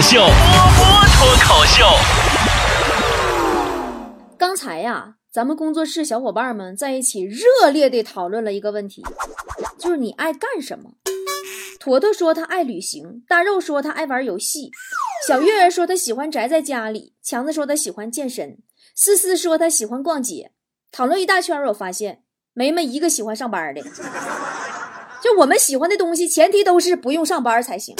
口秀，波波脱口秀。刚才呀，咱们工作室小伙伴们在一起热烈地讨论了一个问题，就是你爱干什么？坨坨说他爱旅行，大肉说他爱玩游戏，小月月说他喜欢宅在家里，强子说他喜欢健身，思思说他喜欢逛街。讨论一大圈，我发现没没一个喜欢上班的。就我们喜欢的东西，前提都是不用上班才行。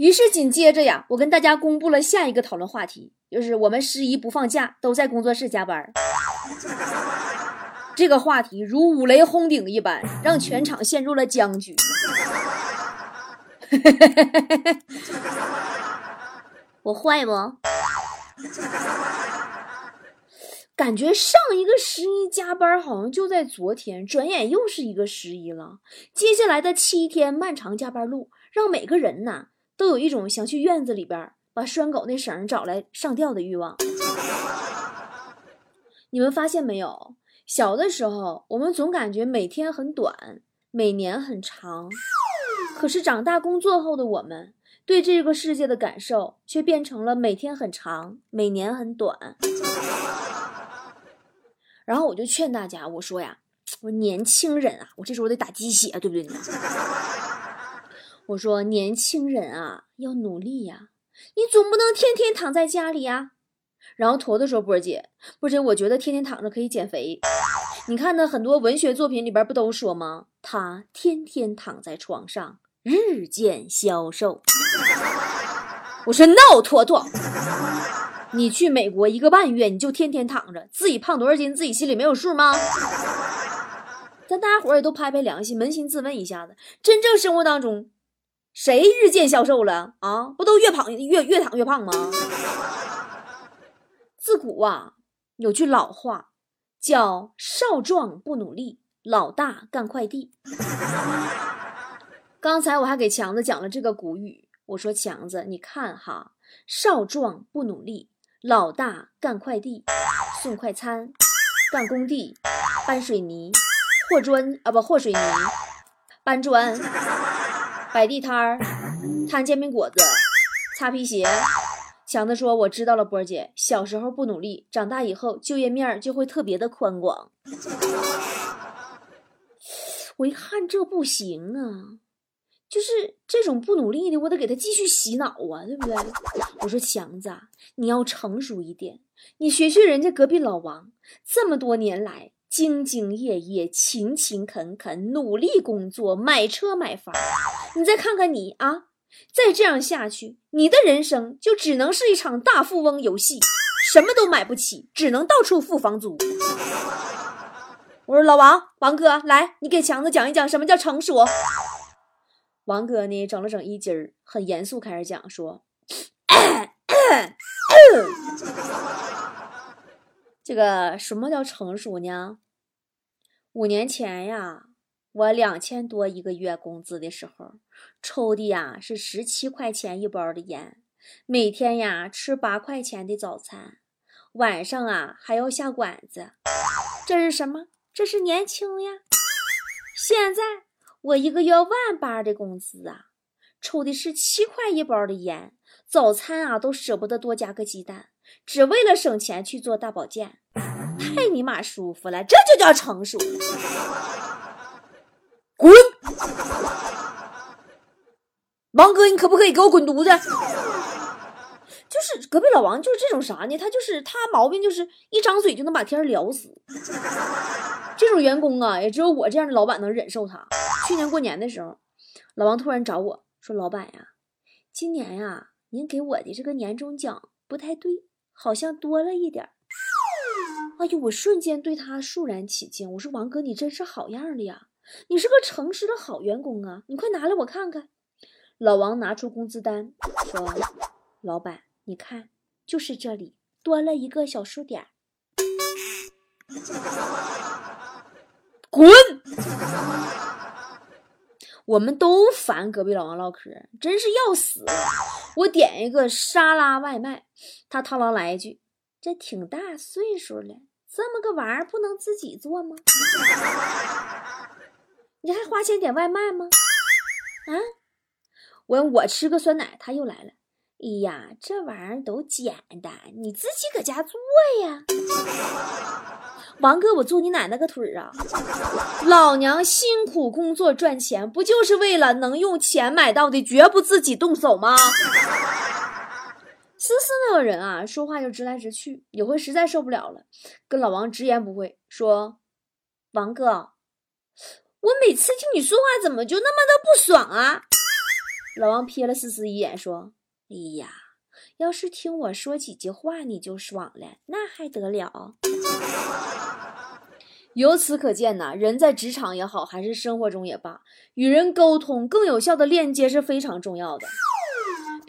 于是紧接着呀，我跟大家公布了下一个讨论话题，就是我们十一不放假，都在工作室加班。这个话题如五雷轰顶一般，让全场陷入了僵局。我坏不？感觉上一个十一加班好像就在昨天，转眼又是一个十一了。接下来的七天漫长加班路，让每个人呐都有一种想去院子里边把拴狗那绳找来上吊的欲望。你们发现没有？小的时候，我们总感觉每天很短，每年很长。可是长大工作后的我们，对这个世界的感受却变成了每天很长，每年很短。然后我就劝大家，我说呀，我年轻人啊，我这时候得打鸡血，对不对呢？我说年轻人啊，要努力呀，你总不能天天躺在家里呀。然后坨坨说：“波姐，波姐，我觉得天天躺着可以减肥。你看那很多文学作品里边不都说吗？他天天躺在床上，日渐消瘦。”我说：“no，坨坨。”你去美国一个半月，你就天天躺着，自己胖多少斤，自己心里没有数吗？咱大家伙也都拍拍良心，扪心自问一下子，真正生活当中，谁日渐消瘦了啊？不都越胖越越躺越胖吗？自古啊，有句老话叫“少壮不努力，老大干快递”。刚才我还给强子讲了这个古语，我说强子，你看哈，少壮不努力。老大干快递，送快餐，干工地，搬水泥，和砖啊不和水泥，搬砖，摆地摊儿，摊煎饼果子，擦皮鞋。强子说：“我知道了，波姐，小时候不努力，长大以后就业面就会特别的宽广。”我一看这不行啊。就是这种不努力的，我得给他继续洗脑啊，对不对？我说强子，你要成熟一点，你学学人家隔壁老王，这么多年来兢兢业业、勤勤恳恳、努力工作，买车买房。你再看看你啊，再这样下去，你的人生就只能是一场大富翁游戏，什么都买不起，只能到处付房租。我说老王，王哥，来，你给强子讲一讲什么叫成熟。王哥呢，整了整衣襟儿，很严肃开始讲说“ 这个什么叫成熟呢？五年前呀，我两千多一个月工资的时候，抽的呀是十七块钱一包的烟，每天呀吃八块钱的早餐，晚上啊还要下馆子。这是什么？这是年轻呀！现在。”我一个月万八的工资啊，抽的是七块一包的烟，早餐啊都舍不得多加个鸡蛋，只为了省钱去做大保健，太尼玛舒服了，这就叫成熟。滚！王哥，你可不可以给我滚犊子？就是隔壁老王，就是这种啥呢？他就是他毛病，就是一张嘴就能把天聊死。这种员工啊，也只有我这样的老板能忍受他。去年过年的时候，老王突然找我说：“老板呀，今年呀，您给我的这个年终奖不太对，好像多了一点。”哎呦，我瞬间对他肃然起敬。我说：“王哥，你真是好样的呀，你是个诚实的好员工啊，你快拿来我看看。”老王拿出工资单说：“老板，你看，就是这里多了一个小数点。”滚！我们都烦隔壁老王唠嗑，真是要死。我点一个沙拉外卖，他螳螂来一句：“这挺大岁数了，这么个玩意儿不能自己做吗？你还花钱点外卖吗？”啊！我我吃个酸奶，他又来了。哎呀，这玩意儿都简单，你自己搁家做呀。王哥，我做你奶奶个腿儿啊！老娘辛苦工作赚钱，不就是为了能用钱买到的，绝不自己动手吗？思思那个人啊，说话就直来直去，有回实在受不了了，跟老王直言不讳说：“王哥，我每次听你说话，怎么就那么的不爽啊？” 老王瞥了思思一眼，说。哎呀，要是听我说几句话你就爽了，那还得了？由此可见呐，人在职场也好，还是生活中也罢，与人沟通更有效的链接是非常重要的。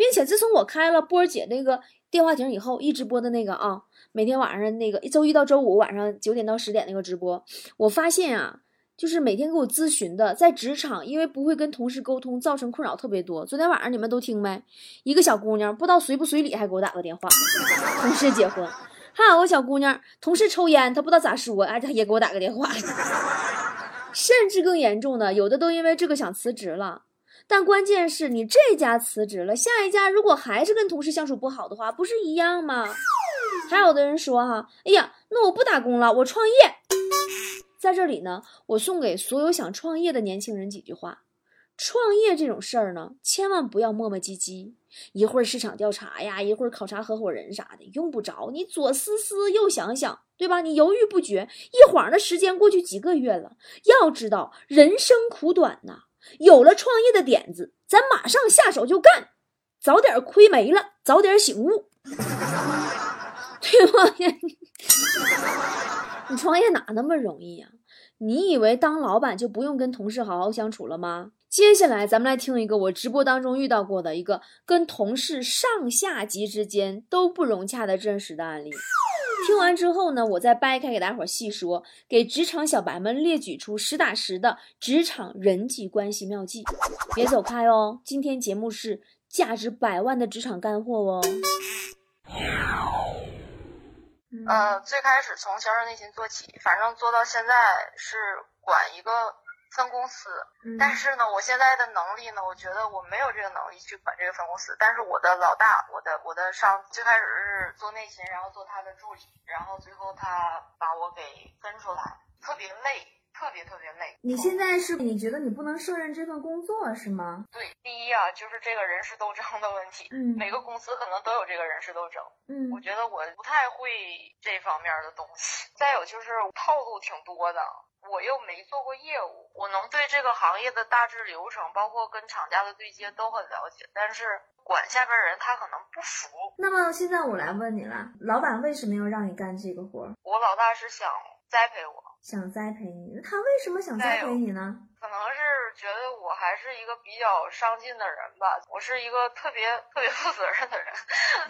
并且自从我开了波儿姐那个电话亭以后，一直播的那个啊，每天晚上那个周一到周五晚上九点到十点那个直播，我发现啊。就是每天给我咨询的，在职场因为不会跟同事沟通，造成困扰特别多。昨天晚上你们都听没？一个小姑娘不知道随不随礼，还给我打个电话。同事结婚，还有个小姑娘，同事抽烟，她不知道咋说，哎，她也给我打个电话。甚至更严重的，有的都因为这个想辞职了。但关键是你这家辞职了，下一家如果还是跟同事相处不好的话，不是一样吗？还有的人说哈，哎呀，那我不打工了，我创业。在这里呢，我送给所有想创业的年轻人几句话：创业这种事儿呢，千万不要磨磨唧唧，一会儿市场调查呀，一会儿考察合伙人啥的，用不着你左思思右想想，对吧？你犹豫不决，一晃的时间过去几个月了。要知道人生苦短呐，有了创业的点子，咱马上下手就干，早点亏没了，早点醒悟，对吧？你创业哪那么容易呀？你以为当老板就不用跟同事好好相处了吗？接下来咱们来听一个我直播当中遇到过的一个跟同事上下级之间都不融洽的真实的案例。听完之后呢，我再掰开给大伙细说，给职场小白们列举出实打实的职场人际关系妙计。别走开哦，今天节目是价值百万的职场干货哦。呃，最开始从销售内勤做起，反正做到现在是管一个分公司。但是呢，我现在的能力呢，我觉得我没有这个能力去管这个分公司。但是我的老大，我的我的上最开始是做内勤，然后做他的助理，然后最后他把我给分出来，特别累。特别特别累。你现在是你觉得你不能胜任这份工作是吗？对，第一啊，就是这个人事斗争的问题。嗯，每个公司可能都有这个人事斗争。嗯，我觉得我不太会这方面的东西。再有就是套路挺多的，我又没做过业务，我能对这个行业的大致流程，包括跟厂家的对接都很了解。但是管下边人他可能不服。那么现在我来问你了，老板为什么要让你干这个活？我老大是想栽培我。想栽培你，那他为什么想栽培你呢？可能是觉得我还是一个比较上进的人吧，我是一个特别特别负责任的人。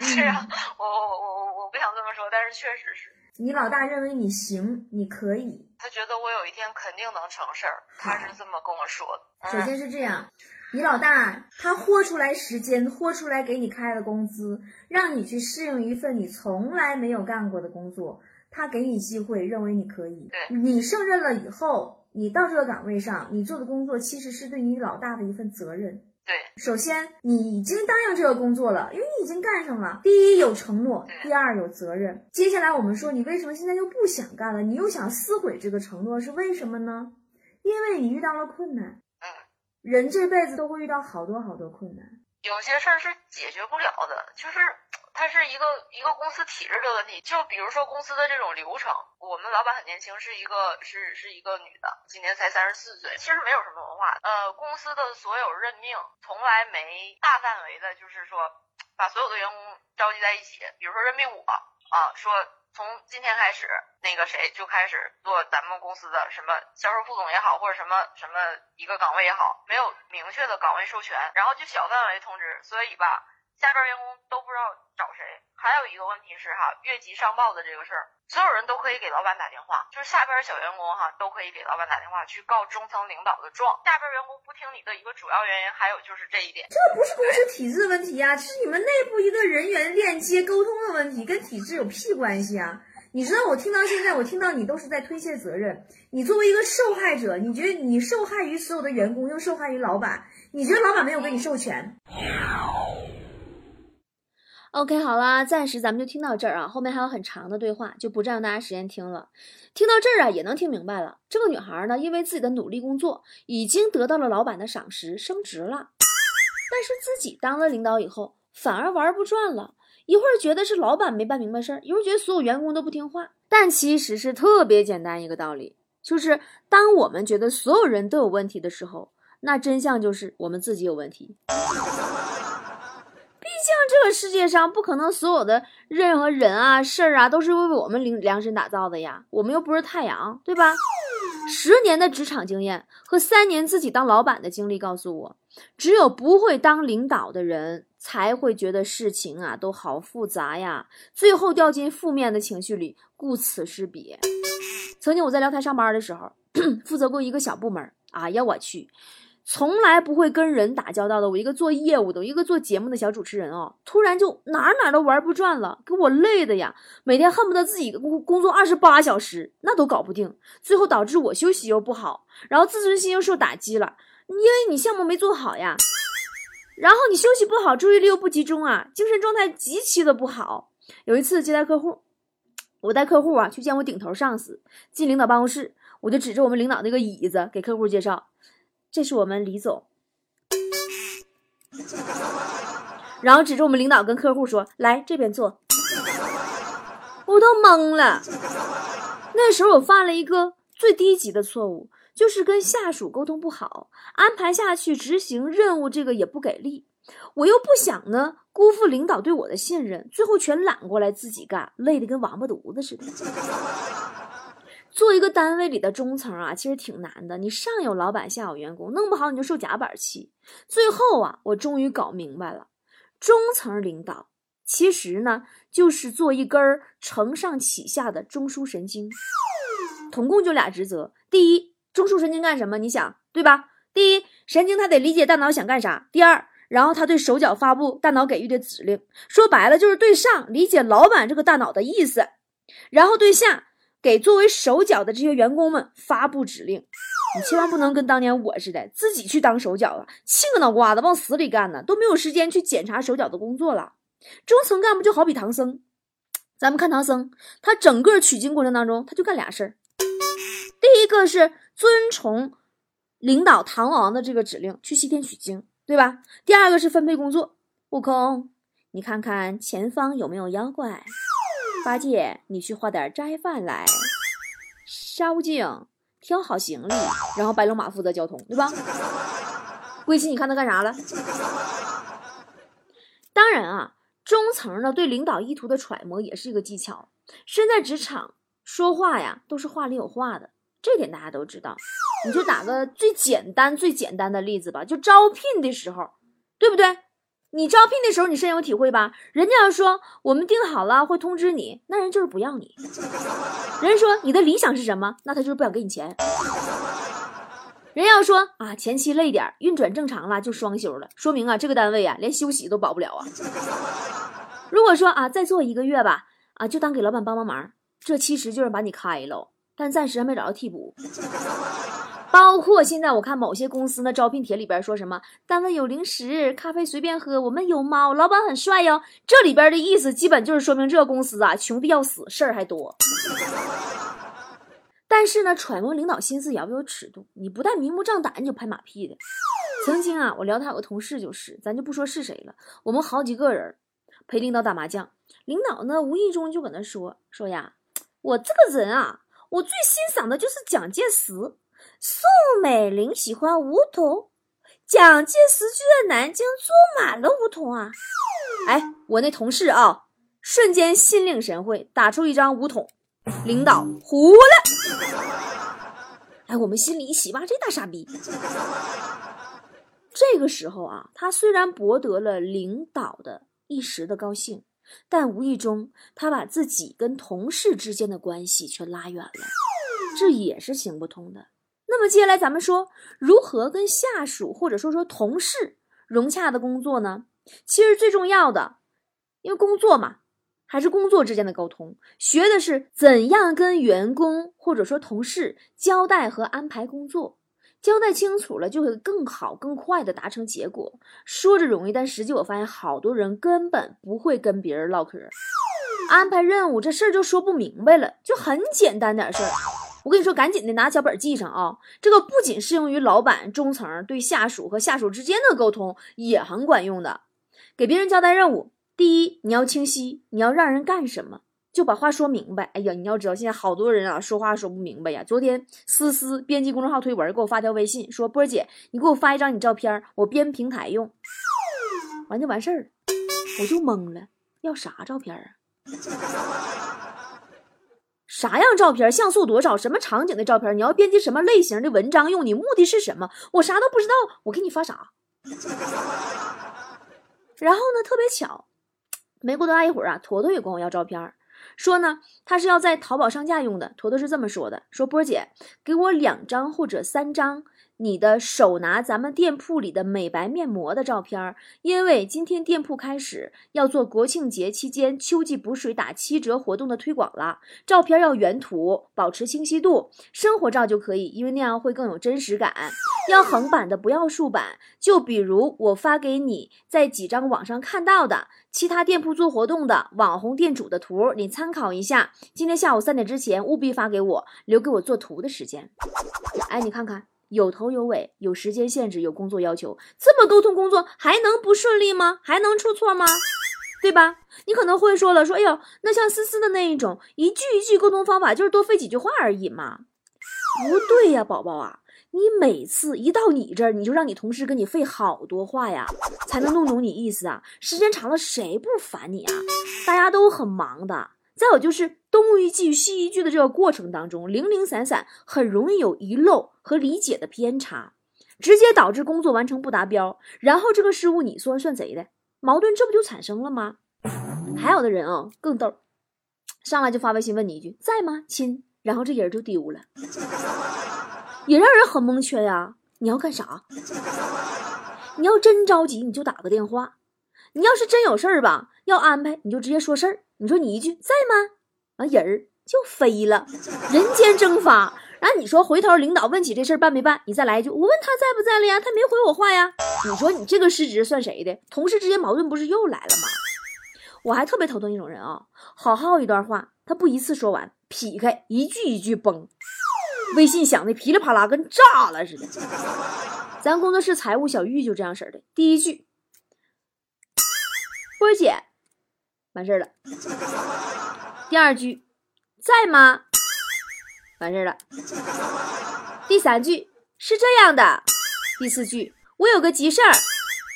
虽然我我我我我不想这么说，但是确实是。你老大认为你行，你可以。他觉得我有一天肯定能成事儿，他是这么跟我说的。首先是这样，你老大他豁出来时间，豁出来给你开了工资，让你去适应一份你从来没有干过的工作。他给你机会，认为你可以，你胜任了以后，你到这个岗位上，你做的工作其实是对你老大的一份责任。对，首先你已经答应这个工作了，因为你已经干上了。第一有承诺，第二有责任。接下来我们说，你为什么现在又不想干了？你又想撕毁这个承诺，是为什么呢？因为你遇到了困难。嗯，人这辈子都会遇到好多好多困难，有些事儿是解决不了的，就是。它是一个一个公司体制的问题，就比如说公司的这种流程，我们老板很年轻，是一个是是一个女的，今年才三十四岁，其实没有什么文化。呃，公司的所有任命从来没大范围的，就是说把所有的员工召集在一起，比如说任命我啊，说从今天开始，那个谁就开始做咱们公司的什么销售副总也好，或者什么什么一个岗位也好，没有明确的岗位授权，然后就小范围通知，所以吧。下边员工都不知道找谁，还有一个问题是哈，越级上报的这个事儿，所有人都可以给老板打电话，就是下边小员工哈都可以给老板打电话去告中层领导的状。下边员工不听你的一个主要原因，还有就是这一点，这不是公司体制问题呀，这是你们内部一个人员链接沟通的问题，跟体制有屁关系啊！你知道我听到现在，我听到你都是在推卸责任。你作为一个受害者，你觉得你受害于所有的员工，又受害于老板。你觉得老板没有给你授权。OK，好啦，暂时咱们就听到这儿啊，后面还有很长的对话，就不占用大家时间听了。听到这儿啊，也能听明白了，这个女孩呢，因为自己的努力工作，已经得到了老板的赏识，升职了。但是自己当了领导以后，反而玩不转了，一会儿觉得是老板没办明白事儿，一会儿觉得所有员工都不听话。但其实是特别简单一个道理，就是当我们觉得所有人都有问题的时候，那真相就是我们自己有问题。这世界上不可能所有的任何人啊、事儿啊都是为我们量量身打造的呀，我们又不是太阳，对吧？十年的职场经验和三年自己当老板的经历告诉我，只有不会当领导的人才会觉得事情啊都好复杂呀，最后掉进负面的情绪里，顾此失彼。曾经我在辽台上班的时候，负责过一个小部门，啊呀我去！从来不会跟人打交道的我，一个做业务的，一个做节目的小主持人哦，突然就哪哪都玩不转了，给我累的呀！每天恨不得自己工工作二十八小时，那都搞不定，最后导致我休息又不好，然后自尊心又受打击了，因为你项目没做好呀，然后你休息不好，注意力又不集中啊，精神状态极其的不好。有一次接待客户，我带客户啊去见我顶头上司，进领导办公室，我就指着我们领导那个椅子给客户介绍。这是我们李总，然后指着我们领导跟客户说：“来这边坐。”我都懵了。那时候我犯了一个最低级的错误，就是跟下属沟通不好，安排下去执行任务这个也不给力。我又不想呢辜负领导对我的信任，最后全揽过来自己干，累得跟王八犊子似的。做一个单位里的中层啊，其实挺难的。你上有老板，下有员工，弄不好你就受夹板气。最后啊，我终于搞明白了，中层领导其实呢，就是做一根承上启下的中枢神经。统共就俩职责：第一，中枢神经干什么？你想对吧？第一，神经它得理解大脑想干啥；第二，然后它对手脚发布大脑给予的指令。说白了，就是对上理解老板这个大脑的意思，然后对下。给作为手脚的这些员工们发布指令，你千万不能跟当年我似的，自己去当手脚了，气个脑瓜子往死里干呢，都没有时间去检查手脚的工作了。中层干部就好比唐僧，咱们看唐僧，他整个取经过程当中，他就干俩事儿。第一个是遵从领导唐王的这个指令去西天取经，对吧？第二个是分配工作，悟空，你看看前方有没有妖怪。八戒，你去化点斋饭来。烧净，挑好行李，然后白龙马负责交通，对吧？归期，你看他干啥了？当然啊，中层呢对领导意图的揣摩也是一个技巧。身在职场，说话呀都是话里有话的，这点大家都知道。你就打个最简单、最简单的例子吧，就招聘的时候，对不对？你招聘的时候，你深有体会吧？人家要说我们定好了会通知你，那人就是不要你。人说你的理想是什么？那他就是不想给你钱。人要说啊，前期累点，运转正常了就双休了，说明啊这个单位啊连休息都保不了啊。如果说啊再做一个月吧，啊就当给老板帮帮忙，这其实就是把你开了，但暂时还没找到替补。包括现在我看某些公司的招聘帖里边说什么单位有零食、咖啡随便喝，我们有猫，老板很帅哟。这里边的意思基本就是说明这个公司啊穷的要死，事儿还多。但是呢，揣摩领导心思也要有尺度，你不带明目张胆你就拍马屁的。曾经啊，我聊他有个同事就是，咱就不说是谁了，我们好几个人陪领导打麻将，领导呢无意中就搁那说说呀，我这个人啊，我最欣赏的就是蒋介石。宋美龄喜欢梧桐，蒋介石就在南京坐满了梧桐啊！哎，我那同事啊，瞬间心领神会，打出一张梧桐，领导糊了。哎，我们心里一喜哇，这大傻逼！这个时候啊，他虽然博得了领导的一时的高兴，但无意中他把自己跟同事之间的关系却拉远了，这也是行不通的。那么接下来咱们说如何跟下属或者说说同事融洽的工作呢？其实最重要的，因为工作嘛，还是工作之间的沟通，学的是怎样跟员工或者说同事交代和安排工作。交代清楚了，就会更好、更快的达成结果。说着容易，但实际我发现好多人根本不会跟别人唠嗑，安排任务这事儿就说不明白了，就很简单点事儿。我跟你说，赶紧的拿小本记上啊！这个不仅适用于老板、中层对下属和下属之间的沟通，也很管用的。给别人交代任务，第一你要清晰，你要让人干什么。就把话说明白。哎呀，你要知道，现在好多人啊，说话说不明白呀。昨天思思编辑公众号推文给我发条微信，说波姐，你给我发一张你照片，我编平台用。完就完事儿了，我就懵了，要啥照片啊？啥样照片？像素多少？什么场景的照片？你要编辑什么类型的文章用？你目的是什么？我啥都不知道，我给你发啥？然后呢，特别巧，没过多大一会儿啊，坨坨也管我要照片。说呢，他是要在淘宝上架用的。坨坨是这么说的：“说波姐，给我两张或者三张你的手拿咱们店铺里的美白面膜的照片，因为今天店铺开始要做国庆节期间秋季补水打七折活动的推广了。照片要原图，保持清晰度，生活照就可以，因为那样会更有真实感。要横版的，不要竖版。就比如我发给你在几张网上看到的。”其他店铺做活动的网红店主的图，你参考一下。今天下午三点之前务必发给我，留给我做图的时间。哎，你看看，有头有尾，有时间限制，有工作要求，这么沟通工作还能不顺利吗？还能出错吗？对吧？你可能会说了，说哎呦，那像思思的那一种，一句一句沟通方法就是多费几句话而已嘛。不对呀，宝宝啊。你每次一到你这儿，你就让你同事跟你费好多话呀，才能弄懂你意思啊。时间长了，谁不烦你啊？大家都很忙的。再有就是东一句西一句的这个过程当中，零零散散，很容易有遗漏和理解的偏差，直接导致工作完成不达标。然后这个失误你说算谁的？矛盾这不就产生了吗？还有的人啊更逗，上来就发微信问你一句在吗，亲？然后这人就丢了。也让人很蒙圈呀！你要干啥？你要真着急，你就打个电话；你要是真有事儿吧，要安排，你就直接说事儿。你说你一句在吗？完人儿就飞了，人间蒸发。然后你说回头领导问起这事儿办没办，你再来一句我问他在不在了呀？他没回我话呀。你说你这个失职算谁的？同事之间矛盾不是又来了吗？我还特别头疼一种人啊，好好一段话，他不一次说完，劈开一句一句崩。微信响的噼里啪啦，跟炸了似的。咱工作室财务小玉就这样式的。第一句，波姐，完事儿了。第二句，在吗？完事儿了。第三句是这样的。第四句，我有个急事儿。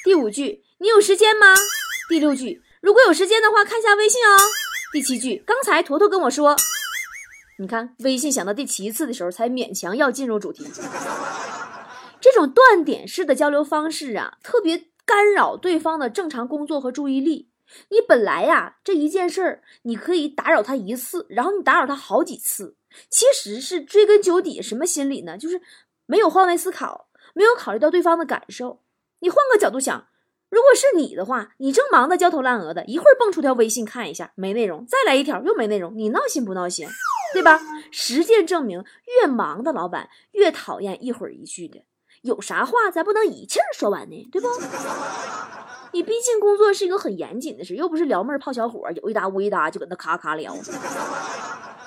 第五句，你有时间吗？第六句，如果有时间的话，看下微信哦。第七句，刚才坨坨跟我说。你看，微信响到第七次的时候，才勉强要进入主题。这种断点式的交流方式啊，特别干扰对方的正常工作和注意力。你本来呀，这一件事儿，你可以打扰他一次，然后你打扰他好几次，其实是追根究底什么心理呢？就是没有换位思考，没有考虑到对方的感受。你换个角度想。如果是你的话，你正忙得焦头烂额的，一会儿蹦出条微信看一下没内容，再来一条又没内容，你闹心不闹心？对吧？实践证明，越忙的老板越讨厌一会儿一句的。有啥话咱不能一气儿说完呢？对不？你毕竟工作是一个很严谨的事，又不是撩妹泡小伙，有一搭无一搭就搁那咔咔聊。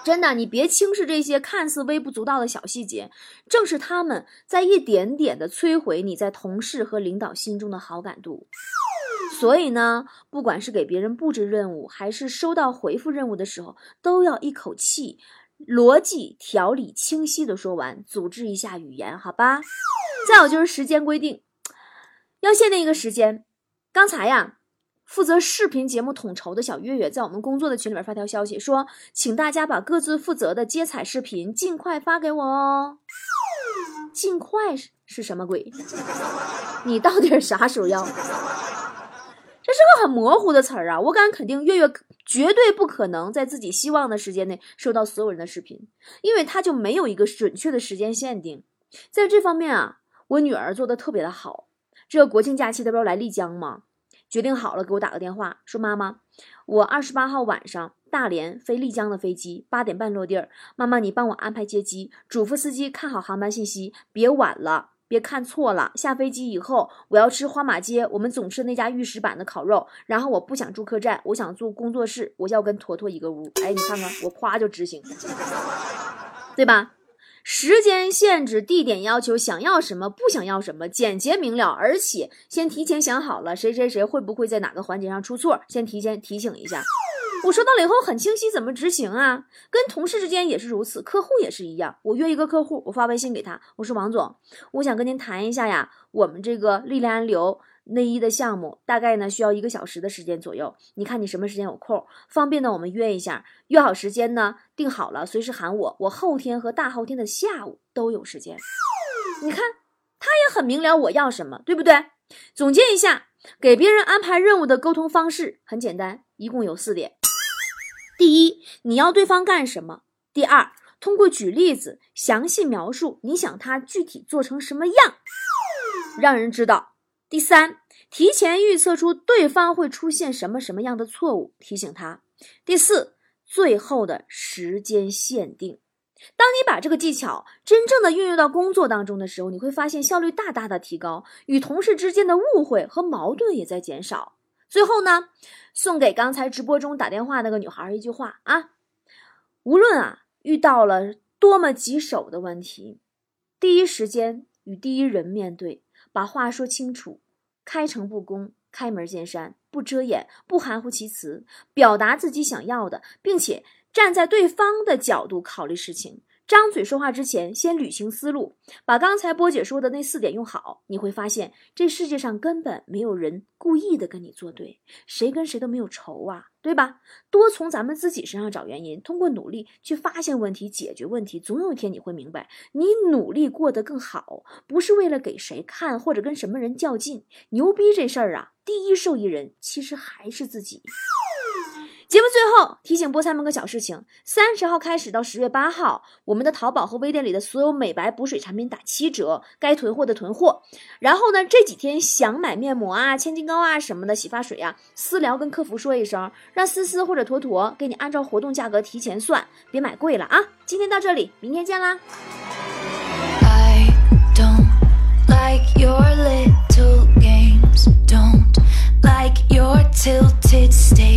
真的，你别轻视这些看似微不足道的小细节，正是他们在一点点的摧毁你在同事和领导心中的好感度。所以呢，不管是给别人布置任务，还是收到回复任务的时候，都要一口气、逻辑条理清晰的说完，组织一下语言，好吧？再有就是时间规定，要限定一个时间。刚才呀。负责视频节目统筹的小月月在我们工作的群里面发条消息说，请大家把各自负责的接彩视频尽快发给我哦。尽快是是什么鬼？你到底啥时候要？这是个很模糊的词儿啊！我敢肯定，月月绝对不可能在自己希望的时间内收到所有人的视频，因为他就没有一个准确的时间限定。在这方面啊，我女儿做的特别的好。这国庆假期，她不要来丽江吗？决定好了，给我打个电话，说妈妈，我二十八号晚上大连飞丽江的飞机八点半落地儿，妈妈你帮我安排接机，嘱咐司机看好航班信息，别晚了。别看错了，下飞机以后我要吃花马街我们总吃那家玉石板的烤肉，然后我不想住客栈，我想住工作室，我要跟坨坨一个屋。哎，你看看我夸就执行，对吧？时间限制、地点要求、想要什么、不想要什么，简洁明了，而且先提前想好了谁谁谁会不会在哪个环节上出错，先提前提醒一下。我收到了以后很清晰，怎么执行啊？跟同事之间也是如此，客户也是一样。我约一个客户，我发微信给他，我说王总，我想跟您谈一下呀，我们这个莉莉安流内衣的项目，大概呢需要一个小时的时间左右。你看你什么时间有空，方便呢？我们约一下，约好时间呢，定好了，随时喊我，我后天和大后天的下午都有时间。你看，他也很明了我要什么，对不对？总结一下，给别人安排任务的沟通方式很简单，一共有四点。第一，你要对方干什么？第二，通过举例子详细描述你想他具体做成什么样，让人知道。第三，提前预测出对方会出现什么什么样的错误，提醒他。第四，最后的时间限定。当你把这个技巧真正的运用到工作当中的时候，你会发现效率大大的提高，与同事之间的误会和矛盾也在减少。最后呢，送给刚才直播中打电话那个女孩一句话啊：无论啊遇到了多么棘手的问题，第一时间与第一人面对，把话说清楚，开诚布公，开门见山，不遮掩，不含糊其辞，表达自己想要的，并且站在对方的角度考虑事情。张嘴说话之前，先捋清思路，把刚才波姐说的那四点用好，你会发现这世界上根本没有人故意的跟你作对，谁跟谁都没有仇啊，对吧？多从咱们自己身上找原因，通过努力去发现问题、解决问题，总有一天你会明白，你努力过得更好，不是为了给谁看或者跟什么人较劲。牛逼这事儿啊，第一受益人其实还是自己。节目最后提醒菠菜们个小事情：三十号开始到十月八号，我们的淘宝和微店里的所有美白补水产品打七折，该囤货的囤货。然后呢，这几天想买面膜啊、千金膏啊什么的洗发水啊，私聊跟客服说一声，让思思或者坨坨给你按照活动价格提前算，别买贵了啊！今天到这里，明天见啦。the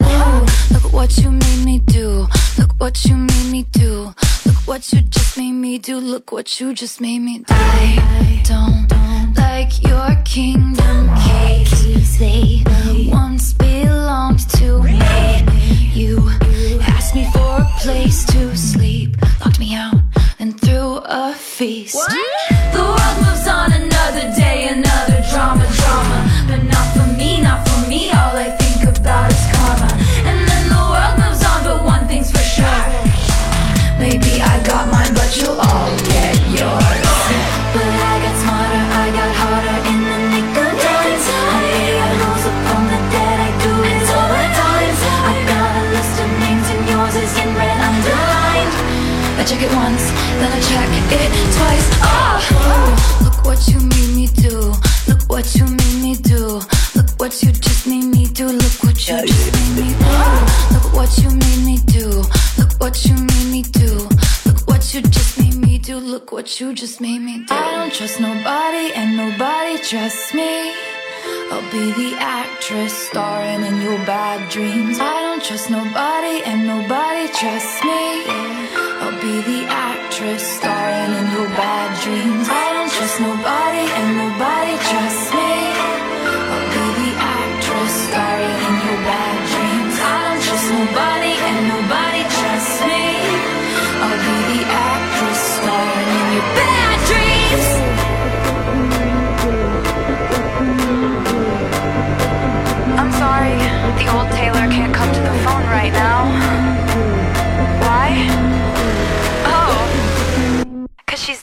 Look what you made me do. Look what you made me do. Look what you just made me do. Look what you just made me do. I don't like your kingdom keys. They once belonged to me. You asked me for a place to sleep, locked me out, and threw a feast. The world moves on another day, another drama, drama. But not for me, not for me. All I check it once, then I check it twice. Oh, Ooh, look what you made me do. Look what you made me do. Look what you just made me do. Look what you just made me do. Look what you made me do. Look what you made me do. Look what you just made me do. Look what you just made me do. I don't trust nobody and nobody trusts me. I'll be the actress starring in your bad dreams. I don't trust nobody and nobody trusts me. I'll be the actress starring in your bad dreams. I don't trust nobody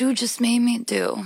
You just made me do.